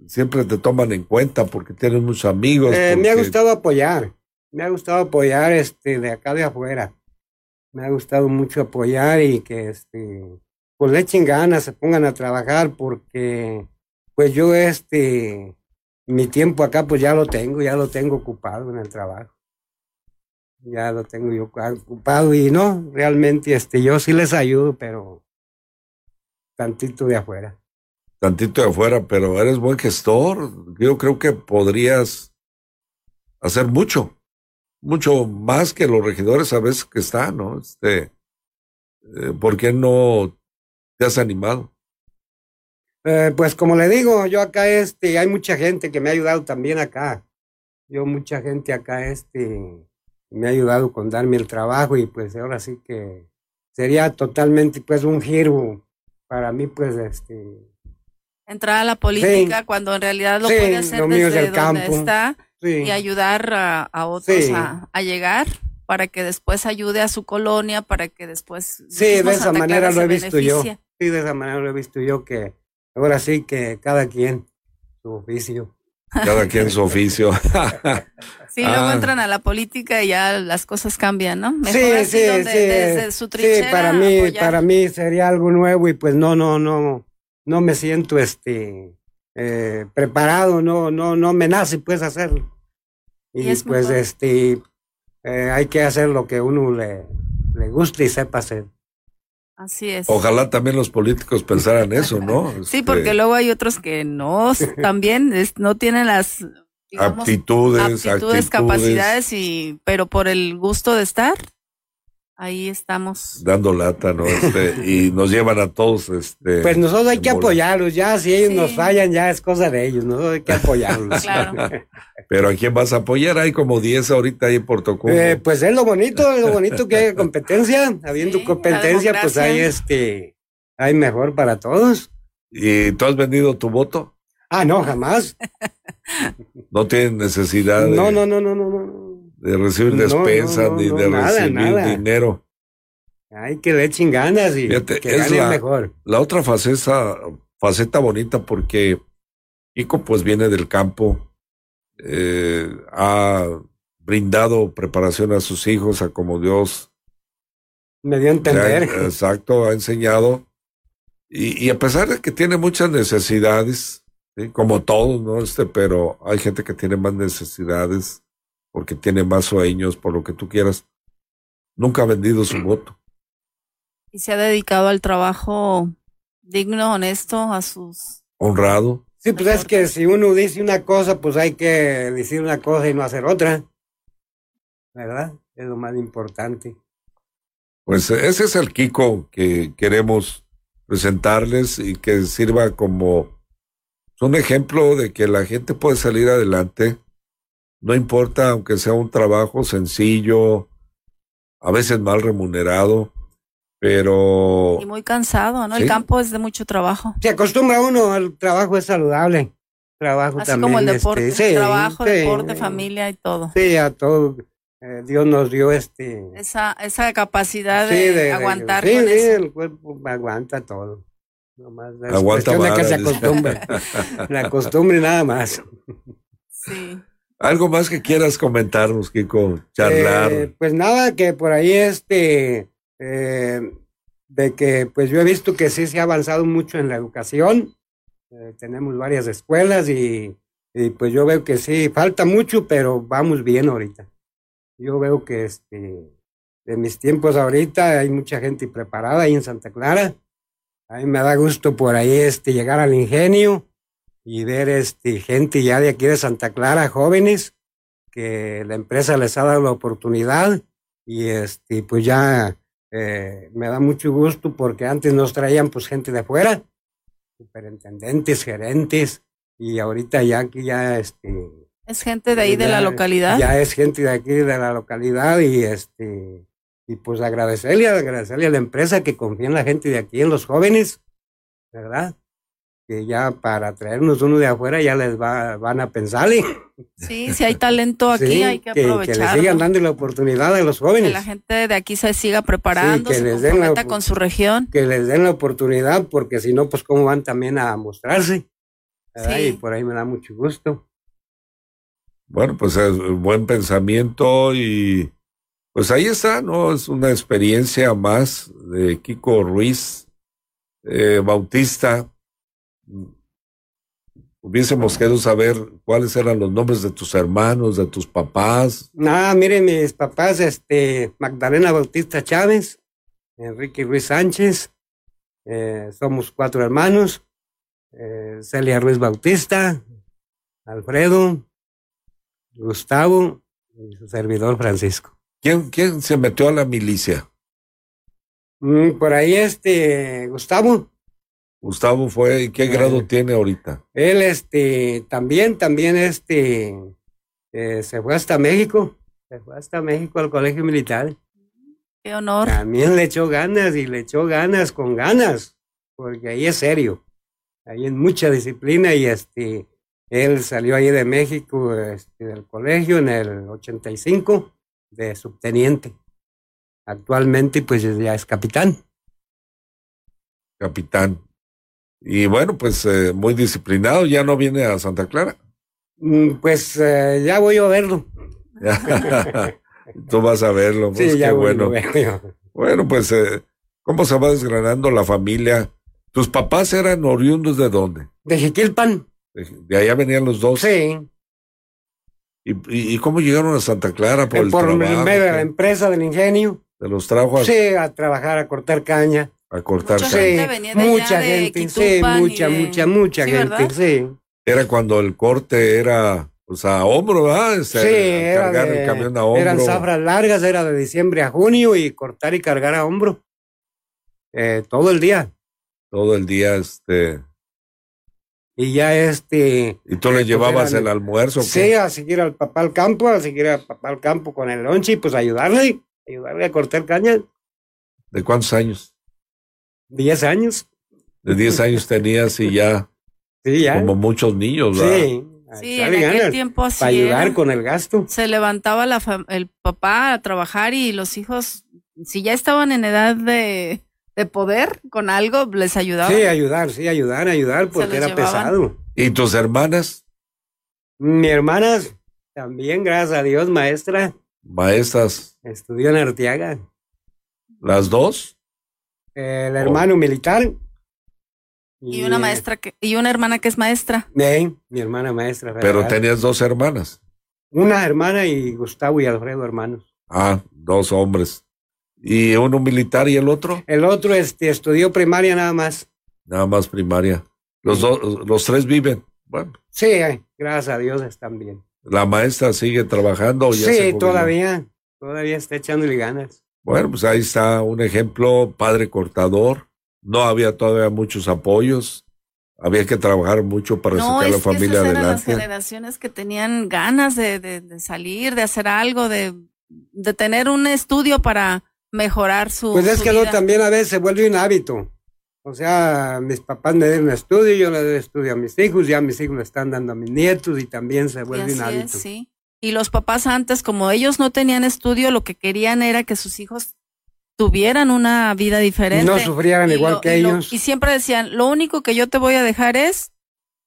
siempre te toman en cuenta porque tienes muchos amigos. Eh, me ha gustado apoyar, me ha gustado apoyar este de acá de afuera. Me ha gustado mucho apoyar y que este pues le echen ganas, se pongan a trabajar porque pues yo este, mi tiempo acá pues ya lo tengo, ya lo tengo ocupado en el trabajo. Ya lo tengo yo ocupado y no, realmente este, yo sí les ayudo, pero tantito de afuera. Tantito de afuera, pero eres buen gestor. Yo creo que podrías hacer mucho, mucho más que los regidores a veces que están, ¿no? Este, eh, ¿Por qué no te has animado? Eh, pues como le digo, yo acá este, hay mucha gente que me ha ayudado también acá. Yo mucha gente acá este me ha ayudado con darme el trabajo y pues ahora sí que sería totalmente pues un giro para mí pues este entrar a la política cuando en realidad lo puede hacer desde donde está y ayudar a, otros a, a, llegar para que después ayude a su colonia, para que después... Sí, de esa manera lo he visto yo. Sí, de esa manera lo he visto yo que ahora sí que cada quien su oficio. Cada quien su oficio. [LAUGHS] sí, luego ah. entran a la política y ya las cosas cambian, ¿no? Mejor sí, sí, sí. Desde su sí, para mí, para mí sería algo nuevo y pues no, no, no, no me siento este eh, preparado, no, no, no me nace pues hacerlo. Y, pues este eh, hay que hacer lo que uno le, le guste y sepa hacer. Así es. Ojalá también los políticos pensaran eso, ¿no? [LAUGHS] sí, porque este, luego hay otros que no, [LAUGHS] también no tienen las aptitudes, aptitudes, capacidades, y, pero por el gusto de estar, ahí estamos. Dando lata, ¿no? Este, y nos llevan a todos, este. Pues nosotros hay que apoyarlos, ya, si ellos nos fallan, ya es cosa de ellos, nosotros hay que [LAUGHS] apoyarlos. claro. Pero ¿a quién vas a apoyar? Hay como 10 ahorita ahí por Tocumo. Eh, pues es lo bonito, es lo bonito que haya competencia. Habiendo competencia, pues hay este, hay mejor para todos. ¿Y tú has vendido tu voto? Ah, no, jamás. [LAUGHS] no tienes necesidad de, no, no, no, no, no, de recibir despensas ni de recibir dinero. Hay que le echen ganas y que es la, mejor. La otra faceta, faceta bonita porque Ico pues viene del campo, eh, ha brindado preparación a sus hijos a como Dios me dio a entender. [LAUGHS] exacto, ha enseñado y, a pesar de que tiene muchas necesidades, como todos, ¿no? Este, pero hay gente que tiene más necesidades porque tiene más sueños, por lo que tú quieras. Nunca ha vendido su voto. Y se ha dedicado al trabajo digno, honesto, a sus... Honrado. Sí, pues es que si uno dice una cosa, pues hay que decir una cosa y no hacer otra. ¿Verdad? Es lo más importante. Pues ese es el Kiko que queremos presentarles y que sirva como un ejemplo de que la gente puede salir adelante, no importa aunque sea un trabajo sencillo, a veces mal remunerado, pero... Y muy cansado, ¿no? El campo es de mucho trabajo. Se acostumbra uno al trabajo, es saludable. Trabajo Así también. como el deporte, este, trabajo, deporte, familia y todo. Sí, a todo. Eh, Dios nos dio este... Esa, esa capacidad de, aguantar. sí, sí, el cuerpo aguanta todo. Nomás Aguanta que se acostumbre. [LAUGHS] la acostumbre nada más. Sí. ¿Algo más que quieras comentarnos, Kiko? Charlar. Eh, pues nada, que por ahí este, eh, de que pues yo he visto que sí se ha avanzado mucho en la educación. Eh, tenemos varias escuelas y, y, pues yo veo que sí, falta mucho, pero vamos bien ahorita. Yo veo que este, de mis tiempos ahorita hay mucha gente preparada ahí en Santa Clara. A mí me da gusto por ahí este, llegar al ingenio y ver este, gente ya de aquí de Santa Clara, jóvenes, que la empresa les ha dado la oportunidad y este, pues ya eh, me da mucho gusto porque antes nos traían pues gente de afuera, superintendentes, gerentes, y ahorita ya aquí ya este... Es gente de ahí de la localidad. Ya es gente de aquí de la localidad y este y pues agradecerle, agradecerle a la empresa que confía en la gente de aquí, en los jóvenes, ¿verdad? Que ya para traernos uno de afuera ya les va, van a pensarle. Sí, si hay talento aquí hay que, aprovechar. Que, le sigan dando la oportunidad a los jóvenes. Que la gente de aquí se siga preparando, que se les den la, con su región. Que les den la oportunidad, porque si no, pues cómo van también a mostrarse. Y por ahí me da mucho gusto. Bueno, pues es un buen pensamiento y pues ahí está, ¿no? Es una experiencia más de Kiko Ruiz eh, Bautista Hubiésemos querido saber cuáles eran los nombres de tus hermanos, de tus papás. No, miren, mis papás, este, Magdalena Bautista Chávez, Enrique Ruiz Sánchez, eh, somos cuatro hermanos, eh, Celia Ruiz Bautista, Alfredo, Gustavo y su servidor Francisco. ¿Quién, quién se metió a la milicia? Mm, por ahí este, Gustavo. Gustavo fue, ¿y qué grado tiene ahorita? Él, este, también, también, este, eh, se fue hasta México, se fue hasta México al colegio militar. Qué honor. También le echó ganas y le echó ganas con ganas, porque ahí es serio, ahí es mucha disciplina y este, él salió ahí de México, este, del colegio en el 85, de subteniente. Actualmente, pues ya es capitán. Capitán. Y bueno, pues eh, muy disciplinado, ya no viene a Santa Clara. Mm, pues eh, ya voy a verlo. [LAUGHS] Tú vas a verlo, pues sí, qué bueno. Bueno, pues, eh, ¿cómo se va desgranando la familia? ¿Tus papás eran oriundos de dónde? De Jiquilpan. De, allá venían los dos. Sí. ¿Y, y, cómo llegaron a Santa Clara por el por trabajo? medio de la empresa del ingenio. ¿De los trajo Sí, a trabajar, a cortar caña a cortar mucha gente, mucha gente, sí, mucha, mucha, mucha gente, sí. Era cuando el corte era, pues a hombro, ¿verdad? sí, era de, el camión a hombro. Eran zafras largas, era de diciembre a junio y cortar y cargar a hombro. Eh, todo el día. Todo el día, este. Y ya este. ¿Y tú le pues llevabas el almuerzo? Sí, a seguir al papá al campo, a seguir al papá al campo con el lonche y pues ayudarle, ayudarle a cortar caña. ¿De cuántos años? Diez años. De diez años tenías y ya. Sí, ya. Como muchos niños, ¿verdad? Sí. Sí, en aquel tiempo así. Para ayudar con el gasto. Se levantaba la el papá a trabajar y los hijos, si ya estaban en edad de, de poder con algo, les ayudaba. Sí, ayudar, sí, ayudar, ayudar, porque era pesado. ¿Y tus hermanas? Mi hermanas, también, gracias a Dios, maestra. Maestras. Estudió en Arteaga. ¿Las dos? El hermano militar Y, una maestra que, y una hermana que es maestra. Sí, mi hermana maestra. Pero tenías dos hermanas. Una hermana y Gustavo y Alfredo hermanos. Ah, dos hombres. ¿Y uno militar y el otro? El otro este, estudió primaria nada más. Nada más primaria. Los, dos, los tres viven. Bueno. Sí, gracias a Dios están bien. ¿La maestra sigue trabajando? ya sí, todavía. Todavía está echándole ganas. Bueno, pues ahí está un ejemplo, padre cortador. No había todavía muchos apoyos. Había que trabajar mucho para sacar a la familia adelante. Eran las generaciones que tenían ganas de, de, salir, de hacer algo, de, de, tener un estudio para mejorar su. Pues es que no también a veces se vuelve un hábito. O sea, mis papás me den un estudio, yo le doy estudio a mis hijos, ya mis hijos le están dando a mis nietos y también se vuelve un hábito. sí. Y los papás antes, como ellos no tenían estudio, lo que querían era que sus hijos tuvieran una vida diferente. No sufrieran igual que ellos. y siempre decían, lo único que yo te voy a dejar es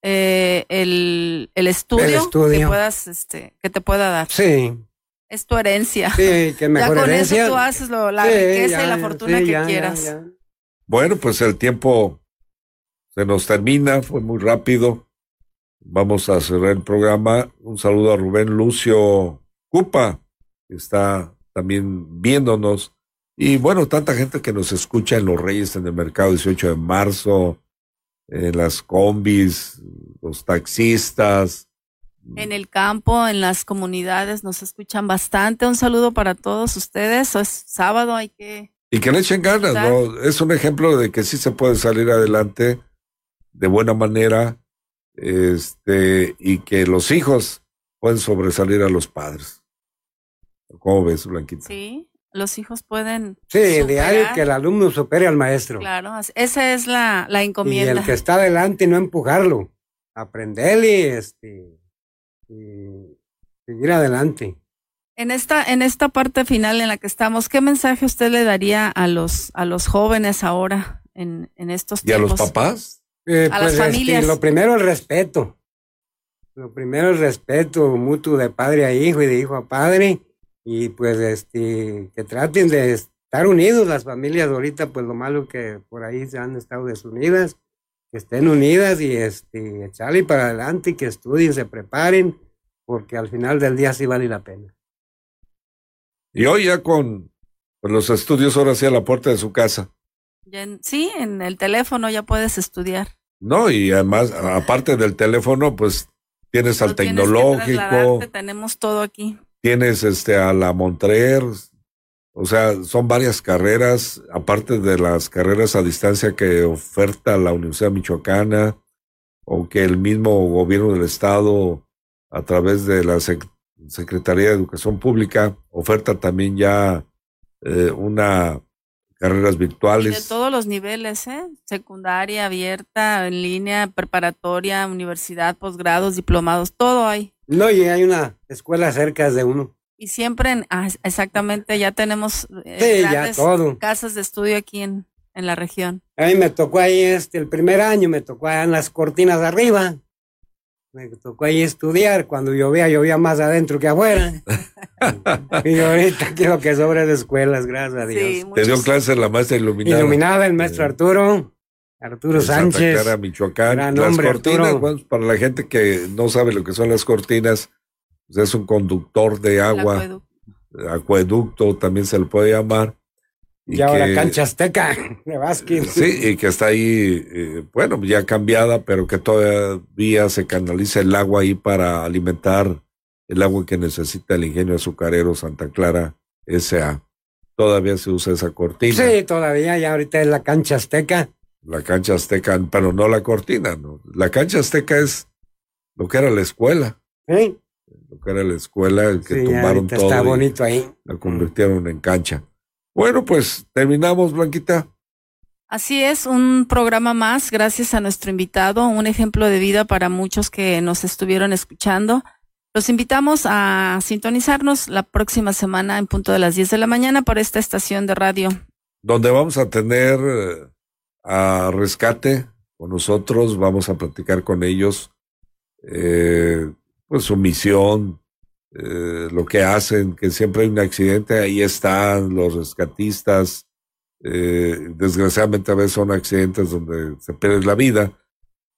eh, el, el, estudio que puedas, este, que te pueda dar. Sí. Es tu herencia. Sí, que [LAUGHS] mejor ya con eso tú haces lo, la riqueza y la fortuna que quieras. Bueno, pues el tiempo se nos termina, fue muy rápido. Vamos a cerrar el programa. Un saludo a Rubén Lucio Cupa, que está también viéndonos. Y bueno, tanta gente que nos escucha en Los Reyes, en el mercado 18 de marzo, en las combis, los taxistas. En el campo, en las comunidades, nos escuchan bastante. Un saludo para todos ustedes. Es sábado, hay que y que le echen ganas, ¿no? Es un ejemplo de que sí se puede salir adelante de buena manera, este, y que los hijos pueden sobresalir a los padres. ¿Cómo ves, Blanquita? Sí, los hijos pueden. Sí, ideal que el alumno supere al maestro. Claro, esa es la, la encomienda. Y el que está adelante, no empujarlo, aprenderle este, y seguir adelante. En esta, en esta parte final en la que estamos, ¿qué mensaje usted le daría a los, a los jóvenes ahora en, en estos tiempos? ¿Y a los papás? Eh, a las pues, familias. lo primero, el respeto. Lo primero, el respeto mutuo de padre a hijo y de hijo a padre. Y pues este, que traten de estar unidos las familias ahorita, pues lo malo que por ahí se han estado desunidas, que estén unidas y este, echarle para adelante, y que estudien, se preparen, porque al final del día sí vale la pena. Y hoy ya con, los estudios ahora sí a la puerta de su casa. sí, en el teléfono ya puedes estudiar. No, y además, aparte del teléfono, pues tienes al tecnológico. tenemos todo aquí. Tienes este a la Montrer, o sea, son varias carreras, aparte de las carreras a distancia que oferta la Universidad Michoacana, o que el mismo gobierno del estado, a través de la Secretaría de Educación Pública oferta también ya eh, una carreras virtuales. de todos los niveles, ¿eh? Secundaria, abierta, en línea, preparatoria, universidad, posgrados, diplomados, todo hay. No, y hay una escuela cerca de uno. Y siempre, ah, exactamente, ya tenemos eh, casas de estudio aquí en, en la región. A mí me tocó ahí, este, el primer año me tocó allá en las cortinas de arriba. Me tocó ahí estudiar. Cuando llovía, llovía más adentro que afuera. [LAUGHS] y ahorita quiero que sobre de escuelas, gracias a Dios. Te dio clase la maestra iluminada. Iluminada, el maestro Arturo. Arturo Sánchez. Santa Michoacán. las cortinas, para la gente que no sabe lo que son las cortinas, pues es un conductor de agua. acueducto también se le puede llamar y, ahora cancha azteca [LAUGHS] de básquet. Sí, y que está ahí, eh, bueno, ya cambiada, pero que todavía se canaliza el agua ahí para alimentar el agua que necesita el ingenio azucarero Santa Clara S.A. Todavía se usa esa cortina. Sí, todavía, ya ahorita es la cancha azteca. La cancha azteca, pero no la cortina, ¿no? La cancha azteca es lo que era la escuela. Lo que era la escuela, el que tumbaron todo. Está bonito ahí. La convirtieron en cancha. Bueno, pues terminamos, Blanquita. Así es, un programa más, gracias a nuestro invitado, un ejemplo de vida para muchos que nos estuvieron escuchando. Los invitamos a sintonizarnos la próxima semana en punto de las 10 de la mañana por esta estación de radio. Donde vamos a tener eh, a Rescate con nosotros, vamos a platicar con ellos, eh, pues su misión, eh, lo que hacen, que siempre hay un accidente, ahí están los rescatistas, Eh, desgraciadamente a veces son accidentes donde se pierde la vida,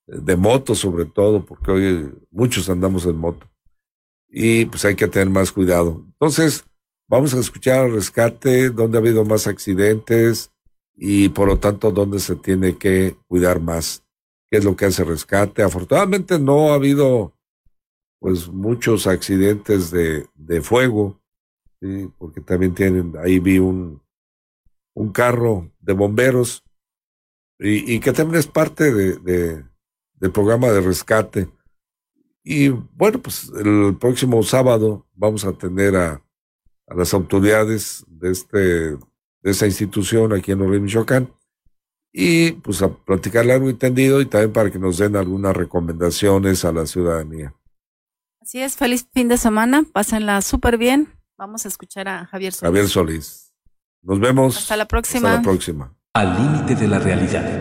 de moto sobre todo, porque hoy muchos andamos en moto. Y pues hay que tener más cuidado. Entonces, vamos a escuchar al rescate, donde ha habido más accidentes y por lo tanto donde se tiene que cuidar más. ¿Qué es lo que hace rescate? Afortunadamente no ha habido pues muchos accidentes de, de fuego, porque también tienen, ahí vi un, un carro de bomberos y, y que también es parte de, de, del programa de rescate. Y bueno, pues el próximo sábado vamos a tener a, a las autoridades de, este, de esa institución aquí en Oregón, Michoacán, y pues a platicar largo y tendido y también para que nos den algunas recomendaciones a la ciudadanía. Así es, feliz fin de semana, pásenla súper bien. Vamos a escuchar a Javier Solís. Javier Solís. Nos vemos. Hasta la próxima. Hasta la próxima. Al límite de la realidad.